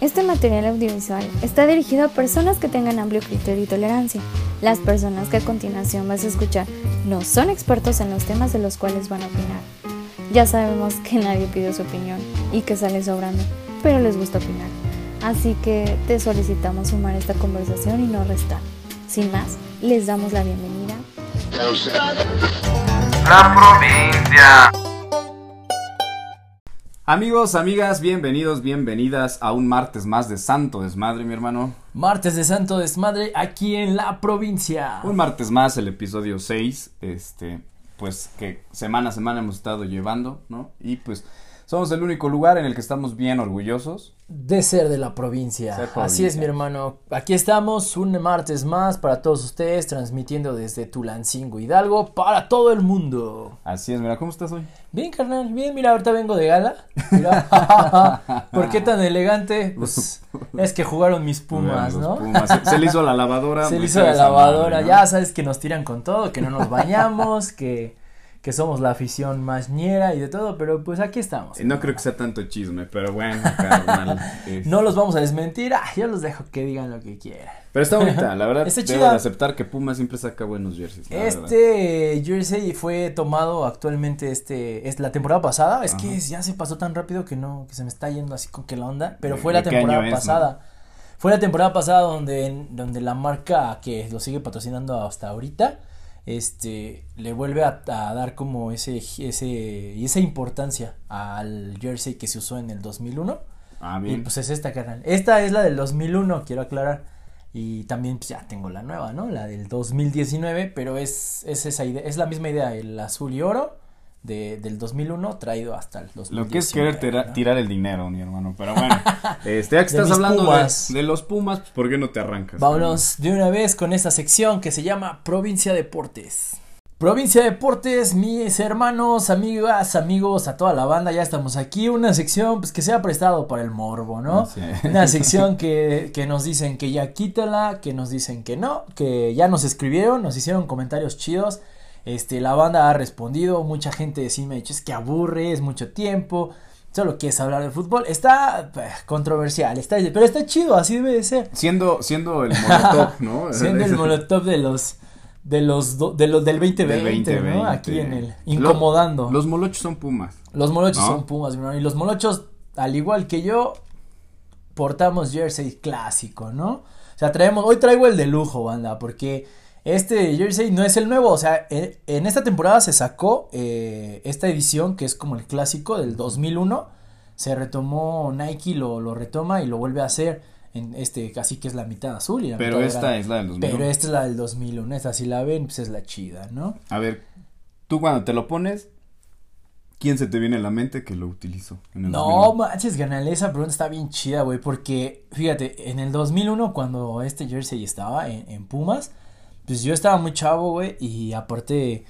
Este material audiovisual está dirigido a personas que tengan amplio criterio y tolerancia. Las personas que a continuación vas a escuchar no son expertos en los temas de los cuales van a opinar. Ya sabemos que nadie pide su opinión y que sale sobrando, pero les gusta opinar. Así que te solicitamos sumar esta conversación y no restar. Sin más, les damos la bienvenida. La provincia. Amigos, amigas, bienvenidos, bienvenidas a un martes más de Santo Desmadre, mi hermano. Martes de Santo Desmadre aquí en la provincia. Un martes más, el episodio 6, este, pues que semana a semana hemos estado llevando, ¿no? Y pues somos el único lugar en el que estamos bien orgullosos. De ser de la provincia. Así es, mi hermano. Aquí estamos un martes más para todos ustedes, transmitiendo desde Tulancingo Hidalgo para todo el mundo. Así es, mira, ¿cómo estás hoy? Bien, carnal, bien, mira, ahorita vengo de gala. Mira. ¿Por qué tan elegante? Pues es que jugaron mis pumas, ¿no? Pumas. Se, se le hizo la lavadora. Se le hizo la lavadora, madre, ¿no? ya sabes que nos tiran con todo, que no nos bañamos, que, que somos la afición más ñera y de todo, pero pues aquí estamos. Y No creo que sea tanto chisme, pero bueno, carnal. este, No los vamos a desmentir, ah, yo los dejo que digan lo que quieran. Pero está bonita, la verdad. Está debo chida. de aceptar que Puma siempre saca buenos jerseys. verdad. Este jersey fue tomado actualmente este es la temporada pasada, es que ya se pasó tan rápido que no que se me está yendo así con que la onda, pero ¿De- fue la temporada es, pasada. Fue la temporada pasada donde donde la marca que lo sigue patrocinando hasta ahorita este le vuelve a, a dar como ese ese esa importancia al jersey que se usó en el 2001. Ah, Y bien. pues es esta, carnal. Esta es la del 2001, quiero aclarar. Y también pues ya tengo la nueva, ¿no? La del 2019, pero es, es esa idea, es la misma idea, el azul y oro de, del 2001 traído hasta el 2019. Lo que es querer tira- ¿no? tirar el dinero, mi hermano. Pero bueno, este, ya que estás hablando de, de los Pumas, pues ¿por qué no te arrancas? Vámonos de una vez con esta sección que se llama Provincia Deportes. Provincia Deportes, mis hermanos, amigas, amigos, a toda la banda, ya estamos aquí. Una sección pues, que se ha prestado para el morbo, ¿no? Sí. Una sección que, que nos dicen que ya quítala, que nos dicen que no, que ya nos escribieron, nos hicieron comentarios chidos. Este, la banda ha respondido, mucha gente sí me ha dicho es que aburre, es mucho tiempo, solo quieres hablar de fútbol. Está eh, controversial, está, pero está chido, así debe de ser. Siendo, siendo el molotov, ¿no? Siendo el molotov de los de los do- de los del 2020, Del 2020. ¿no? Aquí en el incomodando. Los, los molochos son Pumas. Los molochos ¿No? son Pumas, mi hermano. Y los molochos, al igual que yo, portamos jersey clásico, ¿no? O sea, traemos, hoy traigo el de lujo, banda, porque este jersey no es el nuevo, o sea, en, en esta temporada se sacó eh, esta edición que es como el clásico del 2001, se retomó Nike, lo, lo retoma y lo vuelve a hacer en este, casi que es la mitad azul y la Pero mitad esta es la del 2000. Pero esta es la del 2001, esta si la ven, pues es la chida, ¿no? A ver, tú cuando te lo pones, ¿quién se te viene a la mente que lo utilizó? en el No 2001? manches, ganale, esa pregunta está bien chida, güey, porque fíjate, en el 2001 cuando este jersey estaba en, en Pumas, pues yo estaba muy chavo, güey, y aparte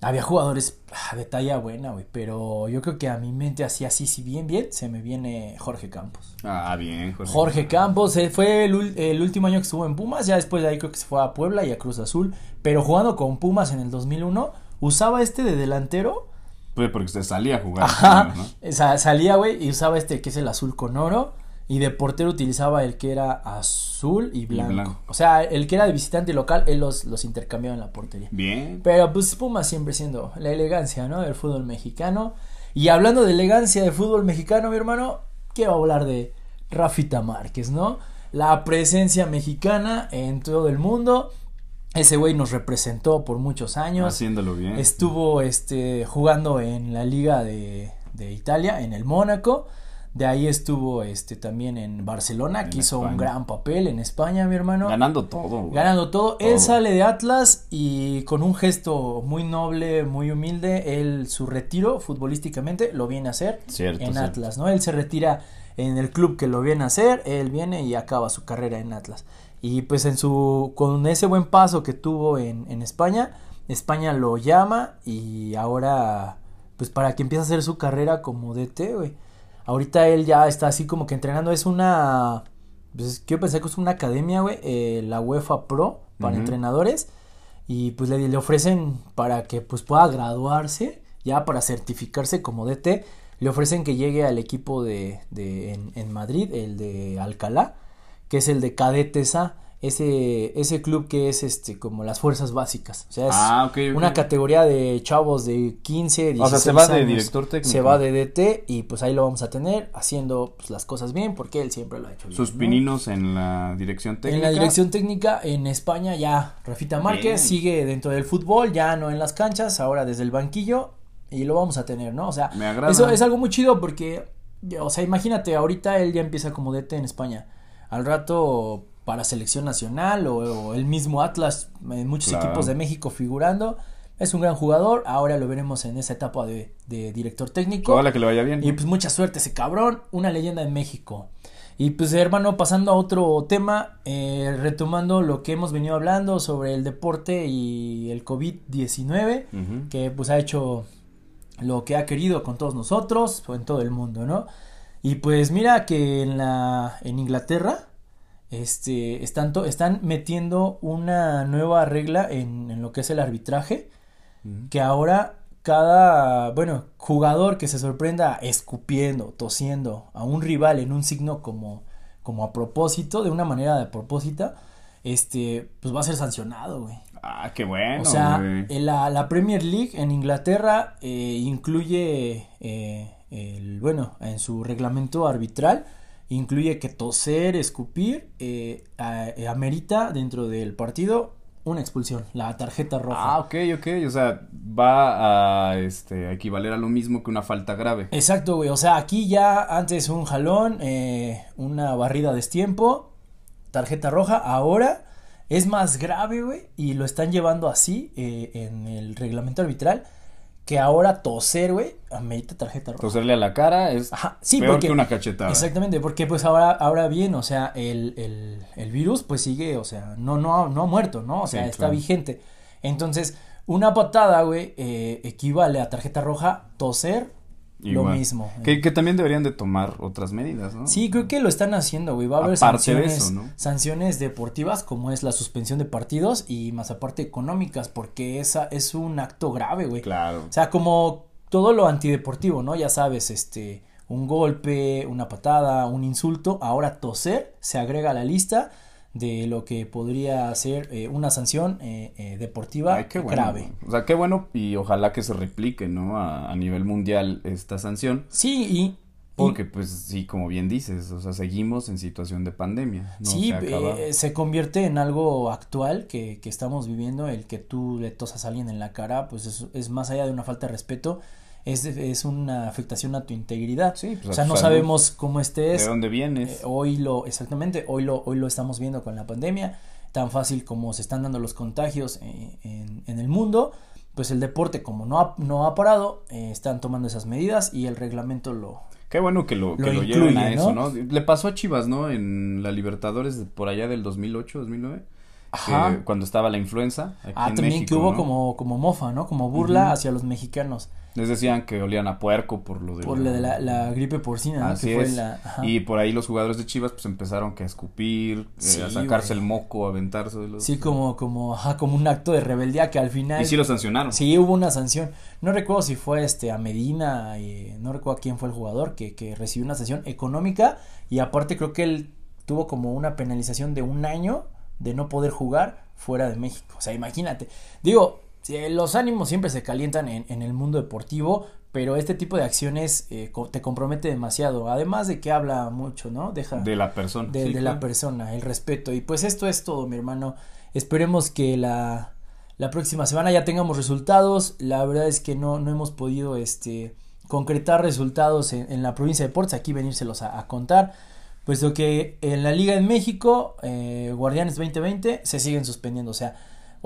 había jugadores ah, de talla buena, güey, pero yo creo que a mi mente así, así, si bien, bien, se me viene Jorge Campos. Ah, bien, Jorge. Jorge Campos eh, fue el, último año que estuvo en Pumas, ya después de ahí creo que se fue a Puebla y a Cruz Azul, pero jugando con Pumas en el 2001, usaba este de delantero Pues porque se salía a jugar. Ajá. salía, güey, y usaba este que es el azul con oro. Y de portero utilizaba el que era azul y blanco. blanco. O sea, el que era de visitante local, él los, los intercambiaba en la portería. Bien. Pero pues Pumas siempre siendo la elegancia, ¿no? Del fútbol mexicano. Y hablando de elegancia de fútbol mexicano, mi hermano, quiero hablar de Rafita Márquez, ¿no? La presencia mexicana en todo el mundo. Ese güey nos representó por muchos años. Haciéndolo bien. Estuvo este, jugando en la liga de, de Italia, en el Mónaco. De ahí estuvo este, también en Barcelona, En que hizo un gran papel en España, mi hermano. Ganando todo. güey. Ganando todo. Él sale de Atlas y con un gesto muy noble, muy humilde, él su retiro futbolísticamente lo viene a hacer Cierto, en cierto. Atlas, ¿no? Él se retira en el club que lo viene a hacer, él viene y acaba su carrera en Atlas. Y pues en su con ese buen paso que tuvo en, en España, España lo llama y ahora pues para que empiece a hacer su carrera como DT, güey. Ahorita él ya está así como que entrenando, es una pues quiero pensar que es una academia, güey, eh, la UEFA Pro para entrenadores y pues le, le ofrecen para que pues pueda graduarse ya para certificarse como DT le ofrecen que llegue al equipo de, de en, en Madrid, el de Alcalá, que es el de Cadetes A ese, ese club que es este como las fuerzas básicas. O sea, es Ah, una categoría de chavos de 15, 16 O sea, se va de director técnico. Se va de DT y pues ahí lo vamos a tener haciendo pues, las cosas bien porque él siempre lo ha hecho bien. Sus ¿no? pininos en la dirección técnica. En la dirección técnica en España ya Rafita Márquez Bien. sigue dentro del fútbol, ya no en las canchas, ahora desde el banquillo y lo vamos a tener, ¿no? O sea, Me agrada. eso es algo muy chido porque, o sea, imagínate, ahorita él ya empieza como DT en España. Al rato para selección nacional o, o el mismo Atlas, en muchos Claro. equipos de México figurando. Es un gran jugador, ahora lo veremos en esa etapa de, de director técnico. Ojalá que le vaya bien. Y pues mucha suerte ese cabrón, una leyenda en México. Y pues hermano, pasando a otro tema, eh, retomando lo que hemos venido hablando sobre el deporte y el COVID-19, Ujú. que pues ha hecho lo que ha querido con todos nosotros o en todo el mundo, ¿no? Y pues mira que en la en Inglaterra este están están metiendo una nueva regla en, en lo que es el arbitraje que ahora cada, bueno, jugador que se sorprenda escupiendo, tosiendo a un rival en un signo como, como a propósito, de una manera de propósito, este, pues va a ser sancionado, güey. Ah, qué bueno. o sea, en la, la Premier League en Inglaterra eh, incluye, eh, el, bueno, en su reglamento arbitral, incluye que toser, escupir, eh, eh, amerita dentro del partido una expulsión, la tarjeta roja. Ah, ok, ok. O sea, va a este, a equivaler a lo mismo que una falta grave. Exacto, güey. O sea, aquí ya antes un jalón, eh, una barrida a destiempo, tarjeta roja. Ahora es más grave, güey. Y lo están llevando así eh, en el reglamento arbitral. Que ahora toser, güey, amerita tarjeta roja. Toserle a la cara es Ajá, sí, peor porque- que una cachetada. Exactamente, porque pues ahora, ahora bien, o sea, el, el, el virus pues sigue, o sea, no, no, no ha muerto, ¿no? O sea, Sí, está claro. vigente. Entonces, una patada, güey, eh, equivale a tarjeta roja, toser, lo mismo. Que, que también deberían de tomar otras medidas, ¿no? Sí, creo que lo están haciendo, güey. Va a haber Aparte de sanciones, eso, ¿no? sanciones deportivas como es la suspensión de partidos y más aparte económicas porque esa es un acto grave, güey. Claro. O sea, como todo lo antideportivo, ¿no? Ya sabes, este, un golpe, una patada, un insulto, ahora toser se agrega a la lista de lo que podría ser eh, una sanción eh, eh, deportiva Ay, qué bueno. grave. O sea, qué bueno y ojalá que se replique, ¿no? A, a nivel mundial esta sanción. Sí, y... y- Porque, pues, sí, como bien dices, o sea, seguimos en situación de pandemia. No sí, se eh, se convierte en algo actual que, que estamos viviendo, el que tú le tosas a alguien en la cara, pues es, es más allá de una falta de respeto, es, es una afectación a tu integridad. Sí, pues, o sea, no salud. sabemos cómo estés, ¿De dónde vienes? Eh, hoy lo, exactamente, hoy lo, hoy lo estamos viendo con la pandemia, tan fácil como se están dando los contagios eh, en, en el mundo, pues el deporte como no ha, no ha parado, eh, están tomando esas medidas y el reglamento lo... Qué bueno que lo, que Lo lo lleven a eso, ¿no? ¿no? Le pasó a Chivas, ¿no? En la Libertadores de por allá del 2008, 2009. Ajá. que cuando estaba la influenza. aquí Ah, en también México, que hubo ¿no? como, como mofa, ¿no? Como burla Ujú. hacia los mexicanos Les decían que olían a puerco por lo de por la, de la, la gripe porcina, ¿no? Así que fue es. la... Y por ahí los jugadores de Chivas pues empezaron que a escupir, eh, a sacarse güey. el moco, a aventarse de los... Sí, como, como, ajá, como un acto de rebeldía que al final... Y sí lo sancionaron. Sí, hubo una sanción. No recuerdo si fue este a Medina, eh, no recuerdo quién fue el jugador que, que recibió una sanción económica y aparte creo que él tuvo como una penalización de un año de no poder jugar fuera de México. O sea, imagínate. Digo, los ánimos siempre se calientan en, en el mundo deportivo, pero este tipo de acciones eh, co- te compromete demasiado. Además de que habla mucho, ¿no? Deja De la persona. de, Sí, de la persona, el respeto. Y pues esto es todo, mi hermano. Esperemos que la, la próxima semana ya tengamos resultados. La verdad es que no, no hemos podido este, concretar resultados en, en la provincia de Ports, aquí venírselos a, a contar. Puesto que en la Liga en México, eh, Guardianes 2020 se siguen suspendiendo. O sea,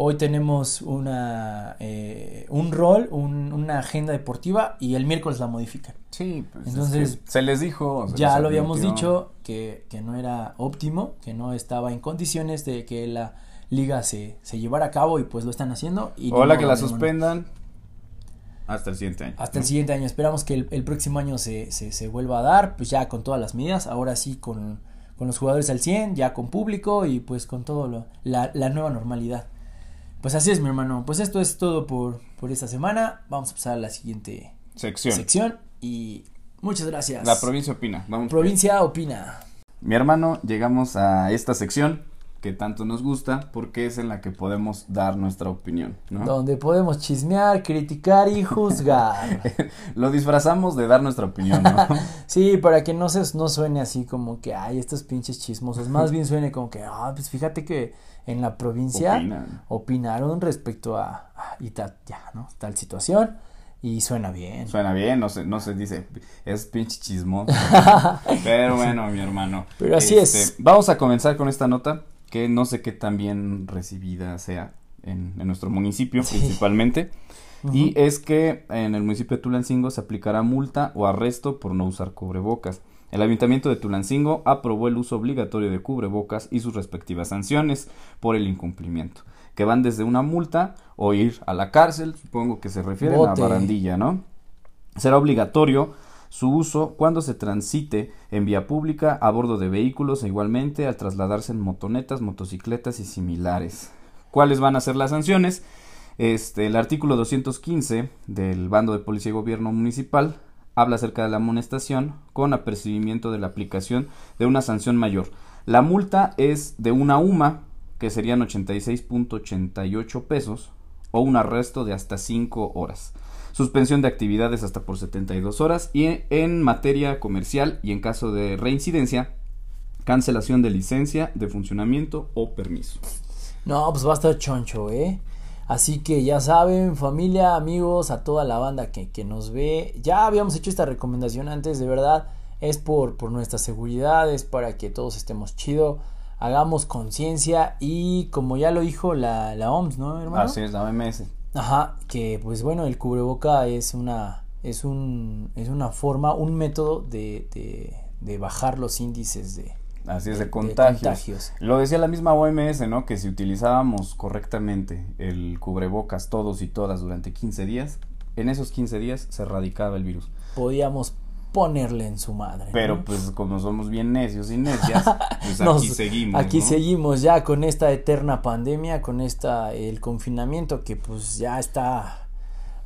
hoy tenemos una, eh, un rol, un- una agenda deportiva y el miércoles la modifican. Sí, pues es Entonces, que se les dijo. se Ya les lo habíamos dicho que, que no era óptimo, que no estaba en condiciones de que la liga se, se llevara a cabo y pues lo están haciendo. Y modo, que la suspendan hasta el siguiente año. Hasta el siguiente año. Esperamos que el, el próximo año se, se, se vuelva a dar, pues ya con todas las medidas, ahora sí con, con los jugadores al 100, ya con público y pues con todo lo, la, la nueva normalidad. Pues así es, mi hermano. Pues esto es todo por, por esta semana. Vamos a pasar a la siguiente Sección. sección y Muchas gracias. La provincia opina. Vamos. Provincia opina. Mi hermano, llegamos a esta sección que tanto nos gusta porque es en la que podemos dar nuestra opinión, ¿no? Donde podemos chismear, criticar y juzgar. Lo disfrazamos de dar nuestra opinión, ¿no? sí, para que no se no suene así como que ay, estos pinches chismosos, más bien suene como que ah, pues fíjate que en la provincia Opinan. opinaron respecto a, a y tal ya, ¿no? Tal situación y suena bien. Suena bien, no se, no se dice, es pinche chismoso. Pero bueno, mi hermano. Pero así Este, es. Vamos a comenzar con esta nota que no sé qué tan bien recibida sea en, en nuestro municipio Sí. principalmente. Y es que en el municipio de Tulancingo se aplicará multa o arresto por no usar cubrebocas. El ayuntamiento de Tulancingo aprobó el uso obligatorio de cubrebocas y sus respectivas sanciones por el incumplimiento, que van desde una multa o ir a la cárcel, supongo que se refiere a barandilla, ¿no? Será obligatorio su uso cuando se transite en vía pública a bordo de vehículos e igualmente al trasladarse en motonetas, motocicletas y similares. ¿Cuáles van a ser las sanciones? Este, el artículo 215 del bando de policía y gobierno municipal habla acerca de la amonestación con apercibimiento de la aplicación de una sanción mayor. La multa es de una UMA, que serían 86.88 pesos, o un arresto de hasta 5 horas. Suspensión de actividades hasta por 72 horas y en materia comercial y en caso de reincidencia, cancelación de licencia de funcionamiento o permiso. No, pues va a estar choncho, ¿eh? Así que ya saben, familia, amigos, a toda la banda que, que nos ve. Ya habíamos hecho esta recomendación antes, de verdad. Es por, por nuestra seguridad, es para que todos estemos chido. Hagamos conciencia y como ya lo dijo la, la OMS, ¿no, hermano? Así es, la OMS. Ajá, que pues bueno, el cubreboca es una, es un, es una forma, un método de, de, de bajar los índices de, Así es, de de contagios. contagios. Lo decía la misma OMS, ¿no? Que si utilizábamos correctamente el cubrebocas todos y todas durante 15 días, en esos 15 días se erradicaba el virus. Podíamos ponerle en su madre. ¿no? Pero pues como somos bien necios y necias, pues Nos- aquí seguimos. Aquí ¿no? seguimos ya con esta eterna pandemia, con esta el confinamiento que pues ya está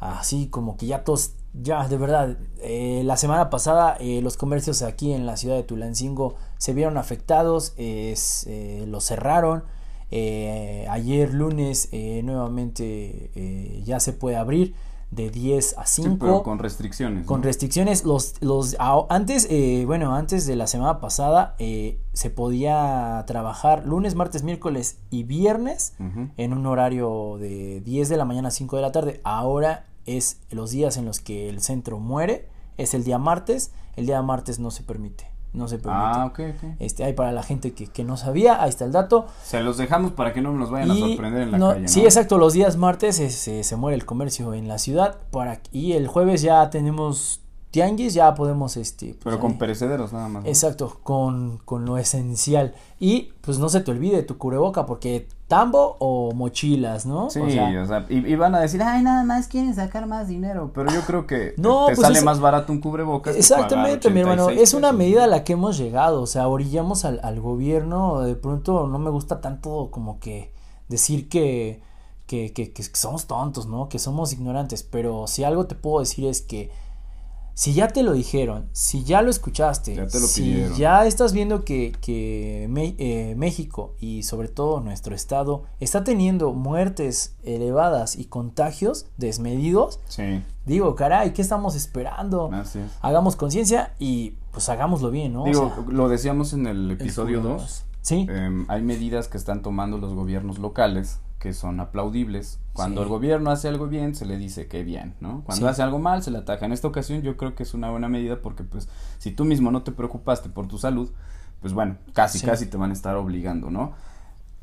así como que ya todos, ya de verdad, eh, la semana pasada eh, los comercios aquí en la ciudad de Tulancingo se vieron afectados, es, eh, los cerraron, eh, ayer lunes eh, nuevamente eh, ya se puede abrir de 10 a Sí, 5 pero con restricciones. con ¿no? restricciones los los a- antes eh, bueno antes de la semana pasada eh, se podía trabajar lunes martes miércoles y viernes en un horario de 10 de la mañana a 5 de la tarde ahora es los días en los que el centro muere es el día martes el día martes no se permite no se permite Ah, ok, ok. este hay para la gente que, que no sabía ahí está el dato Se los dejamos para que no nos vayan a sorprender en la no- calle, ¿no? Sí, exacto, los días martes se, se, se muere el comercio en la ciudad para y el jueves ya tenemos tianguis, ya podemos este pues, Pero ahí- con perecederos nada más. ¿no? Exacto, con, con lo esencial. Y pues no se te olvide tu cubreboca porque tambo o mochilas, ¿no? Sí, O sea, o sea, y, y van a decir, ay, nada más quieren sacar más dinero. Pero yo creo que No, te pues sale es- más barato un cubrebocas. Exactamente, mi hermano. 86 Es una pesos, medida a la que hemos llegado. O sea, orillamos al, al gobierno. De pronto no me gusta tanto como que decir que, que, que, que somos tontos, ¿no? Que somos ignorantes. Pero si algo te puedo decir es que si ya te lo dijeron, si ya lo escuchaste, Ya te lo si pidieron. ya estás viendo que, que Me- eh, México y sobre todo nuestro estado está teniendo muertes elevadas y contagios desmedidos, Sí, digo, caray, ¿qué estamos esperando? así es. hagamos conciencia y pues hagámoslo bien, ¿no? O Digo, sea, lo decíamos en el episodio cubrebocas. 2. Sí, em, hay medidas que están tomando los gobiernos locales que son aplaudibles. Cuando Sí. el gobierno hace algo bien, se le dice que bien, ¿no? Cuando Sí. hace algo mal, se le ataca. En esta ocasión yo creo que es una buena medida porque pues si tú mismo no te preocupaste por tu salud, pues bueno, casi, Sí. casi te van a estar obligando, ¿no?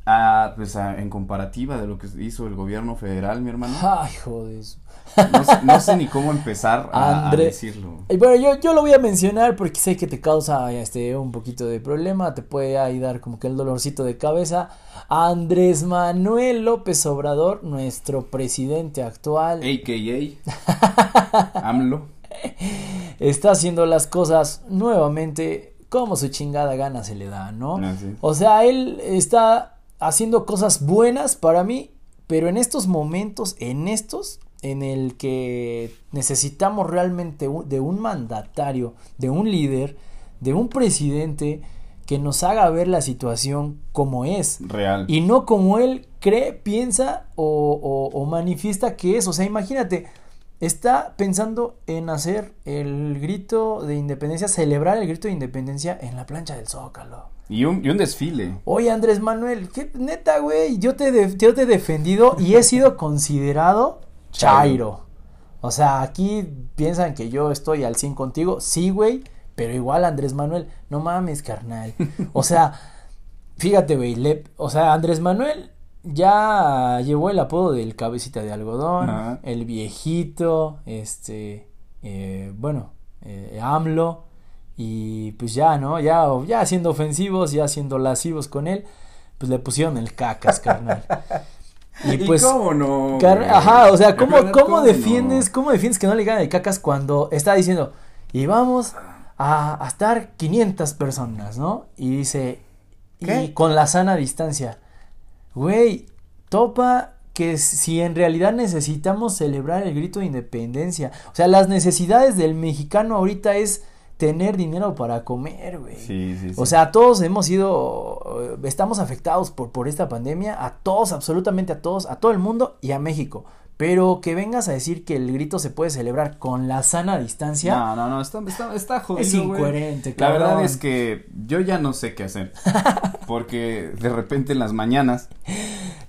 Ah, pues en comparativa de lo que hizo el gobierno federal, mi hermano, ay, joder. no, sé- no sé ni cómo empezar a, decirlo. Y bueno, yo, yo lo voy a mencionar porque sé que te causa este un poquito de problema, te puede ahí dar como que el dolorcito de cabeza. Andrés Manuel López Obrador, nuestro presidente actual, AKA AMLO. está haciendo las cosas nuevamente como su chingada gana se le da, ¿no? O sea, él está haciendo cosas buenas para mí, pero en estos momentos, en estos, en el que necesitamos realmente de un mandatario, de un líder, de un presidente que nos haga ver la situación como es Real. y no como él cree, piensa o, o- o manifiesta que es. O sea, imagínate, está pensando en hacer el grito de independencia, celebrar el grito de independencia en la plancha del Zócalo. Y un, y un desfile. Oye, Andrés Manuel, ¿qué, neta, güey, yo te, de- yo te he defendido y he sido considerado chairo. O sea, aquí piensan que yo estoy al 100 contigo. Sí, güey, pero igual Andrés Manuel, no mames, carnal. O sea, fíjate, güey, le- o sea, Andrés Manuel ya llevó el apodo del cabecita de algodón, el viejito, este, eh, bueno, eh, AMLO. Y pues ya, ¿no? Ya, ya siendo ofensivos, ya siendo lascivos con él, pues le pusieron el cacas, carnal. Y pues, cómo no? ajá, o sea, ¿cómo, cómo no? defiendes, cómo defiendes que no le ganen el cacas cuando está diciendo, y vamos a, a estar 500 personas, ¿no? Y dice, y con la sana distancia. Güey, topa que si en realidad necesitamos celebrar el grito de independencia, o sea, las necesidades del mexicano ahorita es tener dinero para comer, güey. Sí, sí, sí. O sea, todos hemos sido, eh, estamos afectados por, por esta pandemia, a todos, absolutamente a todos, a todo el mundo y a México. Pero que vengas a decir que el grito se puede celebrar con la sana distancia, No, no, no, está, está, está jodido, es incoherente, La cabrón. verdad es que yo ya no sé qué hacer. Porque de repente en las mañanas,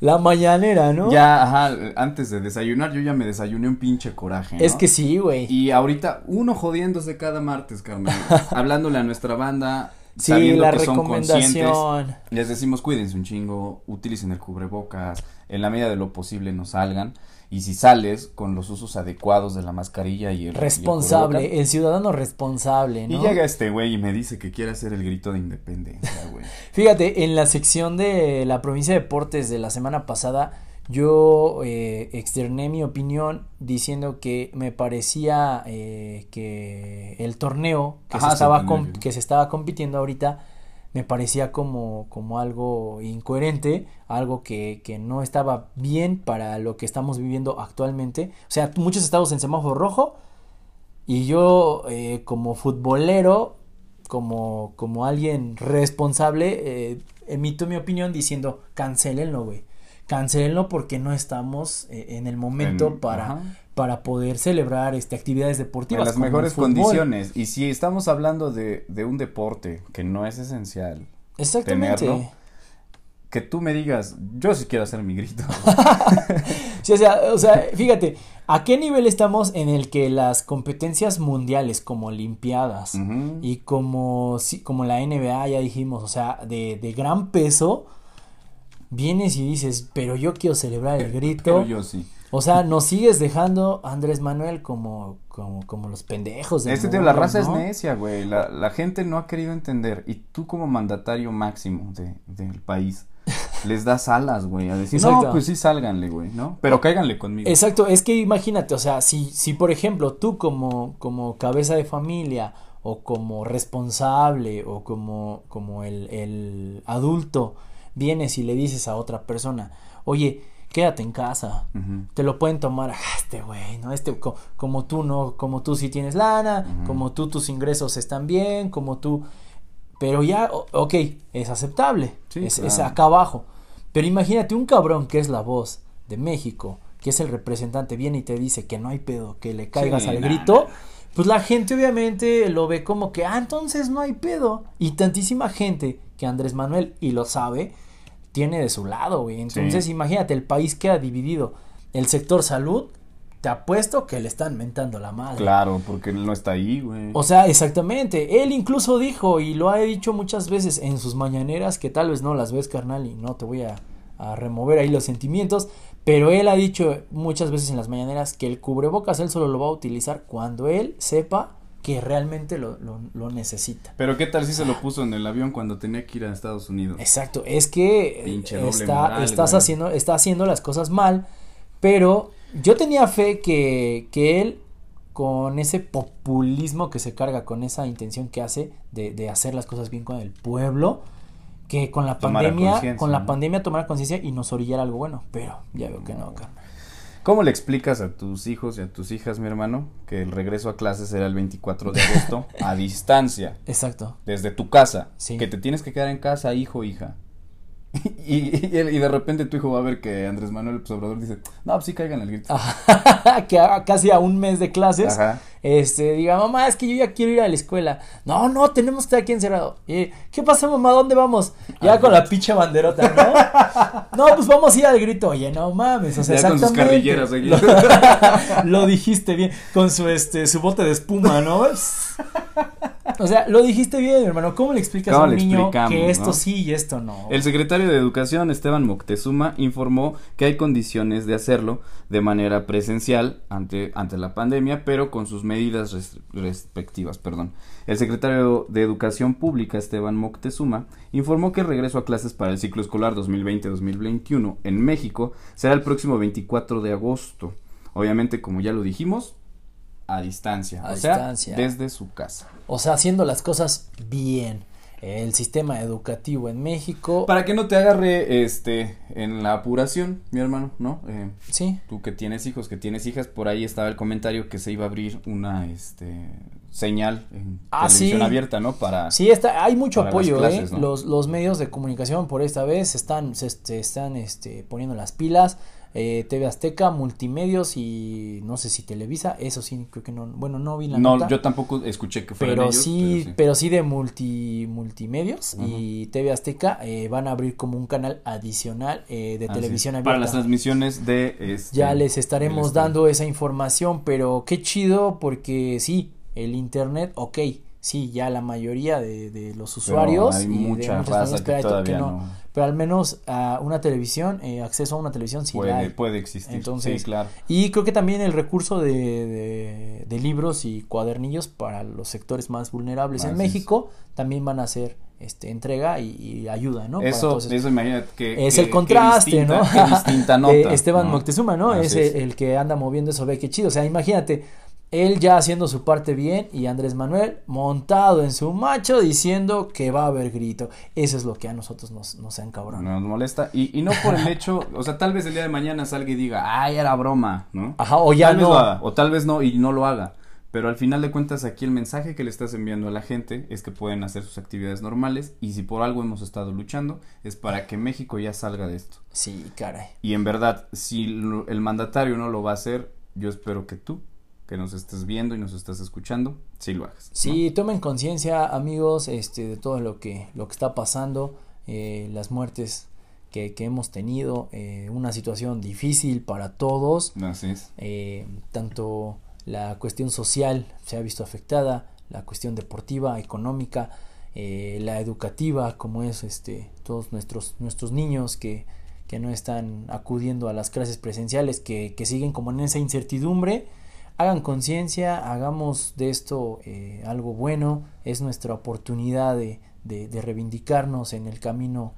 la mañanera, ¿no? ya, ajá, antes de desayunar, yo ya me desayuné un pinche coraje. ¿no? Es que sí, güey. Y ahorita, uno jodiéndose cada martes, carnal. hablándole a nuestra banda. Sí, la que son recomendación. Les decimos, cuídense un chingo, utilicen el cubrebocas, en la medida de lo posible no salgan. Y si sales, con los usos adecuados de la mascarilla y el. y el Responsable, el ciudadano responsable, ¿no? Y llega este güey y me dice que quiere hacer el grito de independencia, güey. Fíjate, en la sección de la provincia de deportes de la semana pasada, yo eh, externé mi opinión diciendo que me parecía eh, que el torneo que, Ajá, se estaba que se estaba compitiendo ahorita me parecía como, como algo incoherente, algo que, que no estaba bien para lo que estamos viviendo actualmente. O sea, muchos estados en semáforo rojo y yo eh, como futbolero, como, como alguien responsable, eh, emito mi opinión diciendo cancelenlo, güey. Cancelenlo porque no estamos eh, en el momento En- para, ajá. Para poder celebrar este, actividades En deportivas. las como el mejores condiciones. Y si estamos hablando de, de un deporte que no es esencial, Exactamente. tenerlo. que tú me digas, yo sí quiero hacer mi grito. Sí, o sea, o sea, fíjate, ¿a qué nivel estamos en el que las competencias mundiales como Olimpiadas y como, sí, como la NBA, ya dijimos, o sea, de, de gran peso, vienes y dices, pero yo quiero celebrar el grito. Pero yo sí. O sea, nos sigues dejando Andrés Manuel como, como, como los pendejos. del Este tío, la raza ¿no? es necia, güey. La, la gente no ha querido entender. Y tú como mandatario máximo de, del país, les das alas, güey, a decir, Exacto. no, pues sí, sálganle, güey, ¿no? Pero cáiganle conmigo. Exacto, es que imagínate, o sea, si, si por ejemplo tú como, como cabeza de familia o como responsable o como, como el, el adulto vienes y le dices a otra persona, oye, quédate en casa, Ujú. te lo pueden tomar a este güey, ¿no? Este, co- como tú no, como tú sí tienes lana, Ujú. como tú tus ingresos están bien, como tú, pero ya, ok, es aceptable, Sí, es, es claro. acá abajo, pero imagínate un cabrón que es la voz de México, que es el representante, viene y te dice que no hay pedo, que le caigas Sí, al nah, grito, pues la gente obviamente lo ve como que, ah, entonces no hay pedo, y tantísima gente que Andrés Manuel, y lo sabe, tiene de su lado, güey. Entonces, Sí. imagínate, el país queda dividido. El sector salud, te apuesto que le están mentando la madre. Claro, porque él no está ahí, güey. O sea, exactamente. Él incluso dijo, y lo ha dicho muchas veces en sus mañaneras, que tal vez no las ves, carnal, y no te voy a, a remover ahí los sentimientos, pero él ha dicho muchas veces en las mañaneras que el cubrebocas él solo lo va a utilizar cuando él sepa que realmente lo, lo, lo necesita. Pero qué tal si se lo puso en el avión cuando tenía que ir a Estados Unidos. Exacto, es que Pinche está, moral, estás güey. haciendo, está haciendo las cosas mal, pero yo tenía fe que, que él, con ese populismo que se carga, con esa intención que hace de, de hacer las cosas bien con el pueblo, que con la Tomara pandemia, con la ¿no? pandemia tomara conciencia y nos orillara algo bueno, pero ya veo que no, carnal. ¿Cómo le explicas a tus hijos y a tus hijas, mi hermano, que el regreso a clases será el 24 de agosto a distancia, Exacto. desde tu casa? Sí. Que te tienes que quedar en casa, hijo, hija. Y, y, y de repente tu hijo va a ver que Andrés Manuel Obrador dice, no, pues sí caigan el grito. Que a- casi a un mes de clases, Ajá. Este, diga, mamá, es que yo ya quiero ir a la escuela. No, no, tenemos que estar aquí encerrado. Y, ¿Qué pasa, mamá? ¿Dónde vamos? Ya con la pinche banderota, ¿no? no, pues vamos a ir al grito. Oye, no mames, o sea, Ya con sus exactamente. carrilleras aquí. Lo, lo dijiste bien, con su, este, su bote de espuma, ¿no? O sea, lo dijiste bien, mi hermano. ¿Cómo le explicas a ¿Cómo un niño que esto no? sí y esto no? El secretario de Educación, Esteban Moctezuma, informó que hay condiciones de hacerlo de manera presencial ante, ante la pandemia, pero con sus medidas res- respectivas. Perdón. El secretario de Educación Pública, Esteban Moctezuma, informó que el regreso a clases para el ciclo escolar 2020-2021 en México será el próximo 24 de agosto. Obviamente, como ya lo dijimos, a distancia. A o sea, distancia. desde su casa. O sea, haciendo las cosas bien. El sistema educativo en México. Para que no te agarre este en la apuración, mi hermano, ¿no? Eh, Sí. tú que tienes hijos, que tienes hijas, por ahí estaba el comentario que se iba a abrir una este señal en Ah, televisión sí. abierta, ¿no? Para Sí, está, hay mucho apoyo, clases, ¿eh? ¿no? Los, los medios de comunicación por esta vez se están, se, se están este, poniendo las pilas. Eh, TV Azteca, Multimedios y no sé si Televisa, eso sí, creo que no, bueno, no vi la No, nota. yo tampoco escuché que fueran pero ellos, sí, pero pero sí de multi, multimedios y TV Azteca eh, van a abrir como un canal adicional eh, de televisión abierta. Para las transmisiones de este, Ya les estaremos dando esa información, pero qué chido porque sí, el internet, ok, sí, ya la mayoría de, de los usuarios hay y de mucha muchas raza que todavía que no, no pero al menos a una televisión, eh, acceso a una televisión sí la puede, hay. puede existir. Entonces, sí, claro. Y creo que también el recurso de, de, de libros y cuadernillos para los sectores más vulnerables en es. México también van a hacer este entrega y, y ayuda, ¿no? Eso, eso imagínate que es que- el contraste, distinta- ¿no? Distinta nota. de Esteban ¿no? Moctezuma, ¿no? Es, es. El, el que anda moviendo eso, ve qué chido. O sea, imagínate, él ya haciendo su parte bien y Andrés Manuel montado en su macho diciendo que va a haber grito. Eso es lo que a nosotros nos, nos encabrona. Nos molesta. Y, y no por el hecho, o sea, tal vez el día de mañana salga y diga, ay, era broma, ¿no? Ajá, o ya tal vez no. lo haga, o tal vez no, y no lo haga. Pero al final de cuentas, aquí el mensaje que le estás enviando a la gente es que pueden hacer sus actividades normales. Y si por algo hemos estado luchando, es para que México ya salga de esto. Sí, caray. Y en verdad, si el mandatario no lo va a hacer, yo espero que tú, que nos estés viendo y nos estás escuchando, sí lo hagas. ¿no? Sí, tomen conciencia, amigos, este, de todo lo que, lo que está pasando, eh, las muertes que, que hemos tenido, eh, una situación difícil para todos. Así es. eh, tanto la cuestión social se ha visto afectada, la cuestión deportiva, económica, eh, la educativa, como es este todos nuestros nuestros niños que, que no están acudiendo a las clases presenciales, que, que siguen como en esa incertidumbre, hagan conciencia, hagamos de esto eh, algo bueno, es nuestra oportunidad de, de, de reivindicarnos en el camino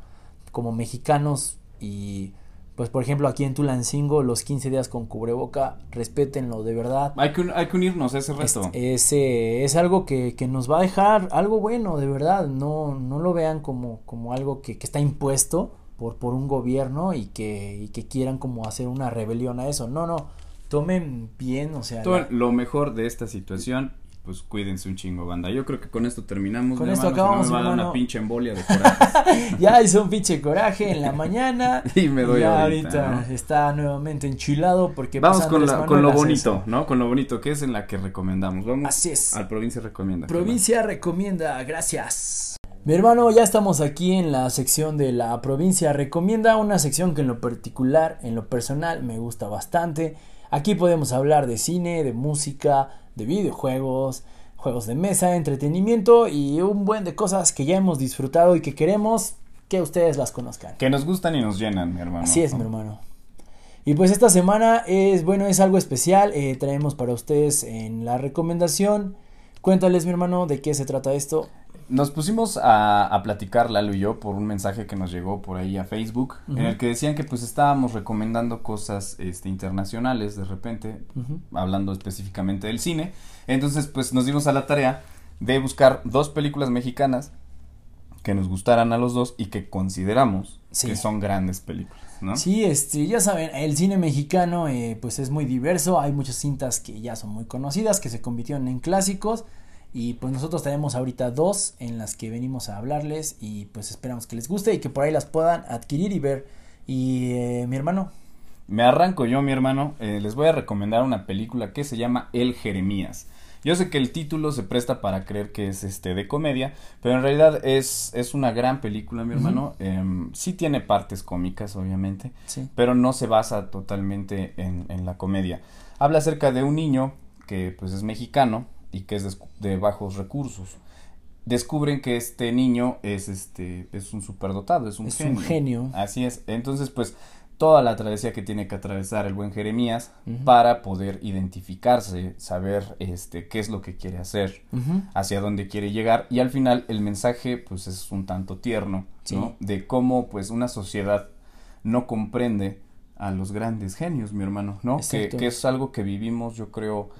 como mexicanos y pues por ejemplo aquí en Tulancingo los 15 días con cubreboca, respétenlo de verdad. Hay que, hay que unirnos a ese Es, reto. ese es algo que, que nos va a dejar algo bueno, de verdad. No, no lo vean como, como algo que, que está impuesto por, por un gobierno y que, y que quieran como hacer una rebelión a eso. No, no. Tomen bien, o sea. Todo la- lo mejor de esta situación, pues cuídense un chingo, banda. Yo creo que con esto terminamos. Con esto acabamos, si no me va a dar hermano. una pinche embolia de coraje. ya hizo un pinche coraje en la mañana. y me doy ya ahorita. ahorita ¿no? está nuevamente enchilado porque Vamos con, la- con lo bonito. ¿no? Con lo bonito que es en la que recomendamos. Vamos Así es. al provincia recomienda. Provincia recomienda, gracias. Mi hermano, ya estamos aquí en la sección de la provincia recomienda, una sección que en lo particular, en lo personal, me gusta bastante. Aquí podemos hablar de cine, de música, de videojuegos, juegos de mesa, entretenimiento y un buen de cosas que ya hemos disfrutado y que queremos que ustedes las conozcan. Que nos gustan y nos llenan, mi hermano. Así es, mi hermano. Y pues esta semana es, bueno, es algo especial. eh, traemos para ustedes en la recomendación. Cuéntales, mi hermano, de qué se trata esto. Nos pusimos a, a platicar Lalo y yo por un mensaje que nos llegó por ahí a Facebook, en el que decían que pues estábamos recomendando cosas este, internacionales de repente, hablando específicamente del cine. Entonces pues nos dimos a la tarea de buscar dos películas mexicanas que nos gustaran a los dos y que consideramos Sí. que son grandes películas, ¿no? Sí, este, ya saben, el cine mexicano eh, pues es muy diverso, hay muchas cintas que ya son muy conocidas, que se convirtieron en clásicos y pues nosotros tenemos ahorita dos en las que venimos a hablarles y pues esperamos que les guste y que por ahí las puedan adquirir y ver. Y eh, mi hermano, Me arranco yo, mi hermano. eh, les voy a recomendar una película que se llama El Jeremías. Yo sé que el título se presta para creer que es este de comedia, pero en realidad es, es una gran película, mi hermano. Em, sí tiene partes cómicas, obviamente, sí, pero no se basa totalmente en, en la comedia. Habla acerca de un niño que pues es mexicano y que es de, bajos recursos. Descubren que este niño es este es un superdotado, es un es genio. un genio. Así es. Entonces, pues, toda la travesía que tiene que atravesar el buen Jeremías para poder identificarse, saber este qué es lo que quiere hacer, hacia dónde quiere llegar y al final el mensaje pues es un tanto tierno, Sí. ¿no? De cómo pues una sociedad no comprende a los grandes genios, mi hermano, ¿no? Que, que es algo que vivimos, yo creo,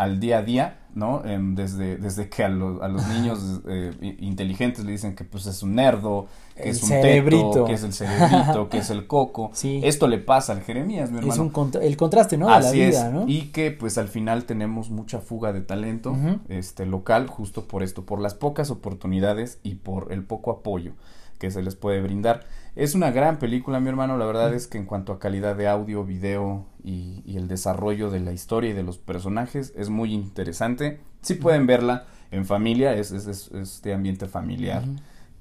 al día a día, ¿no? Em, desde, desde que a, los a los niños eh, inteligentes le dicen que pues es un nerdo, que El es un cerebrito. teto, que es el cerebrito, que es el coco. Sí. Esto le pasa al Jeremías, mi hermano. Es un contra- el contraste, ¿no? Así la vida, es. ¿no? Y que pues al final tenemos mucha fuga de talento este local justo por esto, por las pocas oportunidades y por el poco apoyo que se les puede brindar. Es una gran película, mi hermano, la verdad es que en cuanto a calidad de audio, video y, y el desarrollo de la historia y de los personajes es muy interesante. Si pueden verla en familia, es, es, es- es de ambiente familiar. Ujú.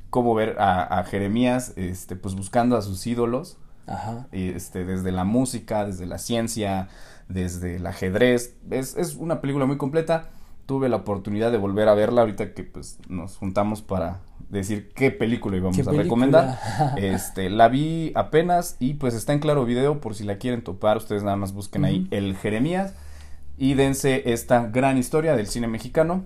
Cómo ver a, a Jeremías, este, pues buscando a sus ídolos, Ajá. este, desde la música, desde la ciencia, desde el ajedrez. Es, es una película muy completa. Tuve la oportunidad de volver a verla ahorita que pues nos juntamos para decir qué película íbamos ¿Qué a película? recomendar. Este, la vi apenas y pues está en claro video por si la quieren topar, ustedes nada más busquen ahí. El Jeremías y dense esta gran historia del cine mexicano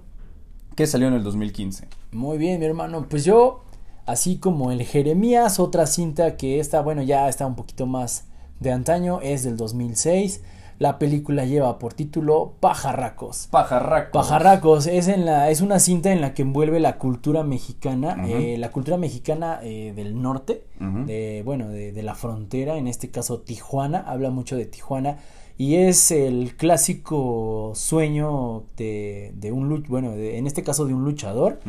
que salió en el 2015. Muy bien, mi hermano. Pues yo, así como el Jeremías, otra cinta que está, bueno, ya está un poquito más de antaño, es del 2006. La película lleva por título Pajarracos. Pajarracos. Pajarracos es en la es una cinta en la que envuelve la cultura mexicana, eh, la cultura mexicana eh, del norte, de bueno de, de la frontera, en este caso Tijuana, habla mucho de Tijuana y es el clásico sueño de, de un bueno, de- en este caso de un luchador,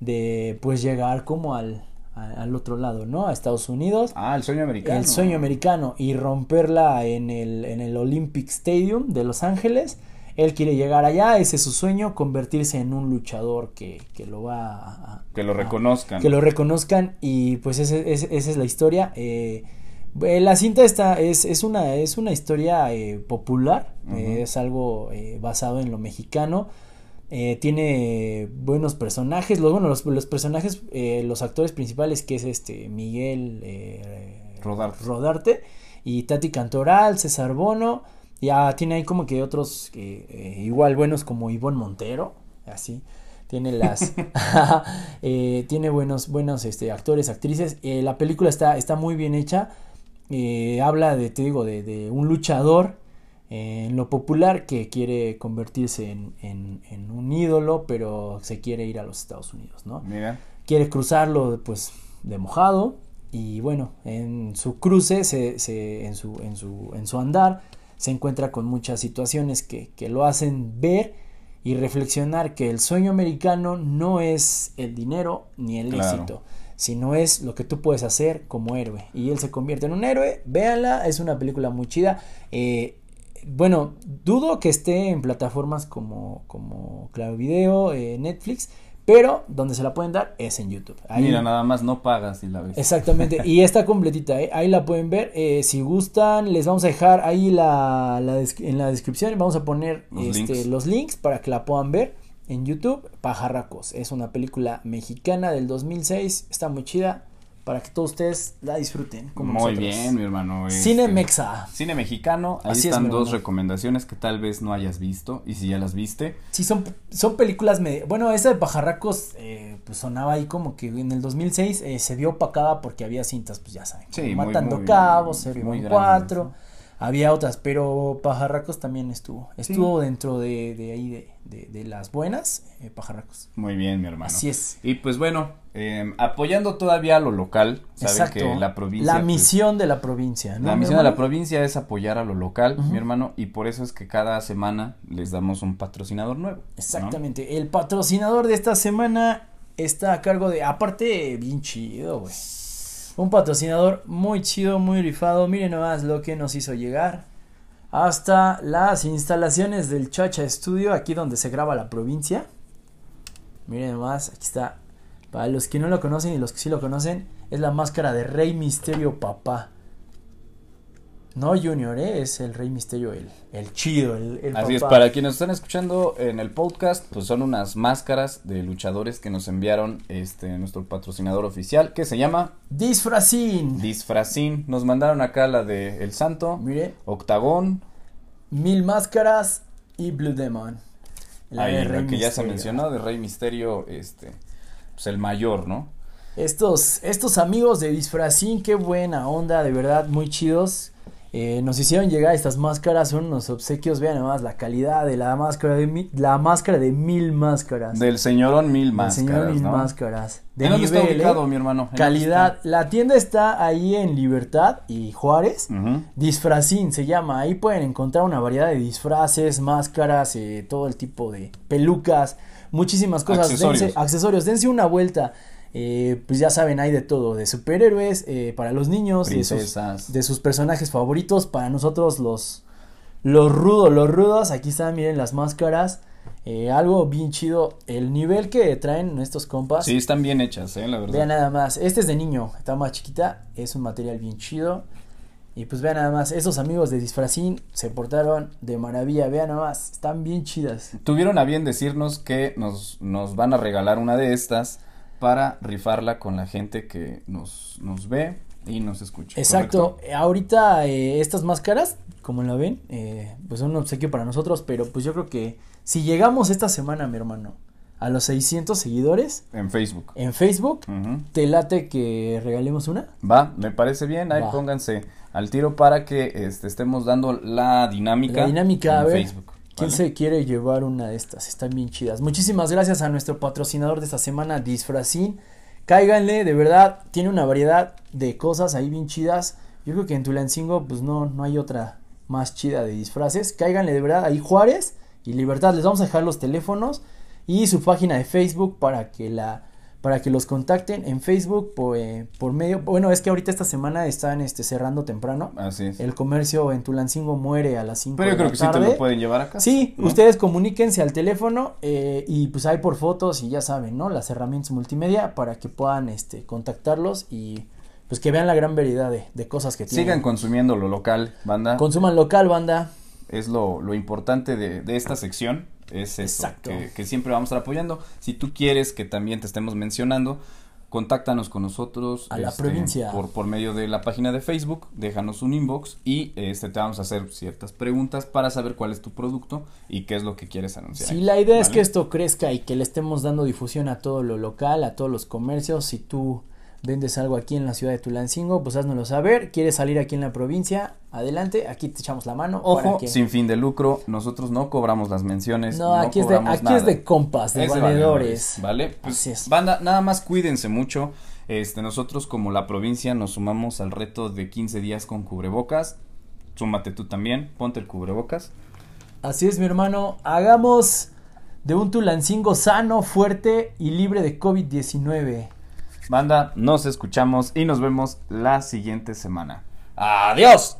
de pues llegar como al, al otro lado, ¿no? A Estados Unidos. Ah, el sueño americano. El sueño americano y romperla en el, en el Olympic Stadium de Los Ángeles. Él quiere llegar allá, ese es su sueño, convertirse en un luchador que, que lo va a, Que lo a- reconozcan. que lo reconozcan y pues ese- ese- esa es la historia. eh, la cinta está, es, es, una, es una historia eh, popular, eh, es algo eh, basado en lo mexicano. Eh, tiene buenos personajes, los, bueno, los, los personajes, eh, los actores principales que es este Miguel eh, Rodarte. Rodarte y Tati Cantoral, César Bono, ya tiene ahí como que otros eh, eh, igual buenos como Ivonne Montero, así. Tiene las eh, tiene buenos buenos este actores actrices. La película está está muy bien hecha. Eh, habla de te digo de, de un luchador en lo popular que quiere convertirse en, en, en un ídolo pero se quiere ir a los Estados Unidos no Mira. quiere cruzarlo pues de mojado y bueno en su cruce se, se- en, su, en, su, en su andar se encuentra con muchas situaciones que, que lo hacen ver y reflexionar que el sueño americano no es el dinero ni el Claro. éxito sino es lo que tú puedes hacer como héroe y él se convierte en un héroe véanla es una película muy chida eh, bueno, dudo que esté en plataformas como, como Claro Video, eh, Netflix, pero donde se la pueden dar es en YouTube. Ahí- Mira, nada más no pagas y la ves. Exactamente, y está completita, ¿eh? ahí la pueden ver. eh, si gustan, les vamos a dejar ahí la, en la descripción, vamos a poner Los este, links. los links para que la puedan ver en YouTube. Pajarracos, es una película mexicana del 2006, está muy chida para que todos ustedes la disfruten. Como Muy nosotros. bien, mi hermano. Cine este, Mexa. Cine mexicano, ahí Así están dos hermano. recomendaciones que tal vez no hayas visto y si ya las viste, Sí, son, son películas medio... Bueno, esa de Pajarracos eh, pues sonaba ahí como que en el 2006 eh, se vio opacada porque había cintas, pues ya saben. Sí, como muy, Matando muy- Cabos, muy 4, grandes, Había otras, pero Pajarracos también estuvo. Estuvo dentro de, de ahí de, de, de las buenas, eh, Pajarracos. Muy bien, mi hermano. Así es. Y pues bueno, eh, apoyando todavía lo local, saben Exacto. que la provincia... La pues, misión de la provincia. ¿no, La mi misión de la provincia es apoyar a lo local, mi hermano, y por eso es que cada semana les damos un patrocinador nuevo. ¿no? Exactamente. El patrocinador de esta semana está a cargo de. Aparte, bien chido, güey. Un patrocinador muy chido, muy rifado. Miren nomás lo que nos hizo llegar. Hasta las instalaciones del Chacha Studio, aquí donde se graba la provincia. Miren nomás, aquí está. Para los que no lo conocen y los que sí lo conocen, es la máscara de Rey Misterio Papá. No Junior, ¿eh? es el Rey Misterio, el, el chido, el, el Así es, para quienes están escuchando en el podcast, pues son unas máscaras de luchadores que nos enviaron este nuestro patrocinador oficial, que se llama Disfrazín. Disfrazín. Nos mandaron acá la de El Santo, Mire, Octagón, Mil Máscaras y Blue Demon. La ahí de Rey que ya se mencionó de Rey Misterio, este, pues el mayor, ¿no? Estos, estos amigos de Disfrazín, qué buena onda, de verdad, muy chidos. Eh, nos hicieron llegar estas máscaras, son unos obsequios, vean nomás la calidad de la máscara de mi- la máscara de mil máscaras. Del señorón Mil Del Máscaras, señor mil ¿no? máscaras. De ¿En dónde está nivel, ubicado, mi hermano? ¿En dónde Calidad. La tienda está ahí en Libertad y Juárez. está? Ujú. Disfrazín se llama, ahí pueden encontrar una variedad de disfraces, máscaras, eh, todo el tipo de pelucas, muchísimas cosas. Accesorios. Dense, accesorios, dense una vuelta. Eh, pues ya saben, hay de todo, de superhéroes, eh, para los niños, de sus, de sus personajes favoritos, para nosotros los, los rudos, los rudos, aquí están, miren las máscaras, eh, algo bien chido, el nivel que traen estos compas. Sí, están bien hechas, eh, la verdad. Vean nada más, este es de niño, está más chiquita, es un material bien chido. Y pues vean nada más, esos amigos de Disfrazín se portaron de maravilla, vean nada más, están bien chidas. Tuvieron a bien decirnos que nos, nos van a regalar una de estas para rifarla con la gente que nos, nos ve y nos escucha. Exacto, ¿correcto? eh, ahorita eh, estas máscaras, como la ven, eh, pues son un obsequio para nosotros, pero pues yo creo que si llegamos esta semana, mi hermano, a los 600 seguidores En Facebook. en Facebook. ¿te late que regalemos una? Va, me parece bien. Ahí Va. pónganse al tiro para que este, estemos dando la dinámica. La dinámica, a en ver. Facebook. ¿Quién ¿vale? se quiere llevar una de estas? Están bien chidas. Muchísimas gracias a nuestro patrocinador de esta semana, Disfrazín. Cáiganle, de verdad, tiene una variedad de cosas ahí bien chidas. Yo creo que en Tulancingo, pues no, no hay otra más chida de disfraces. Cáiganle, de verdad, ahí Juárez y Libertad. Les vamos a dejar los teléfonos y su página de Facebook para que la para que los contacten en Facebook por, eh, por medio bueno es que ahorita esta semana están este cerrando temprano Así es. el comercio en Tulancingo muere a las 5 Pero yo creo que sí te lo pueden llevar acá. Sí, ¿no? ustedes comuníquense al teléfono eh, y pues hay por fotos y ya saben, ¿no? Las herramientas multimedia para que puedan este, contactarlos y pues que vean la gran variedad de, de cosas que tienen. Sigan consumiendo lo local, banda. Consuman local, banda. es lo, lo importante de, de esta sección. Es eso, Exacto. que, que siempre vamos a estar apoyando. Si tú quieres que también te estemos mencionando, contáctanos con nosotros. A la este, provincia. Por, por medio de la página de Facebook, déjanos un inbox y este te vamos a hacer ciertas preguntas para saber cuál es tu producto y qué es lo que quieres anunciar. Si aquí, la idea es que esto crezca y que le estemos dando difusión a todo lo local, a todos los comercios, si tú vendes algo aquí en la ciudad de Tulancingo, pues háznoslo saber. ¿Quieres salir aquí en la provincia? Adelante, aquí te echamos la mano. Ojo, que- sin fin de lucro, nosotros no cobramos las menciones. No, aquí, es de, cobramos aquí nada. es de compas, de Es de valedores. ¿Vale? Pues, Así es. Banda, nada más cuídense mucho. Este, nosotros como la provincia nos sumamos al reto de 15 días con cubrebocas. Súmate tú también, ponte el cubrebocas. Así es, mi hermano. Hagamos de un Tulancingo sano, fuerte y libre de COVID-19. Banda, nos escuchamos y nos vemos la siguiente semana. ¡Adiós!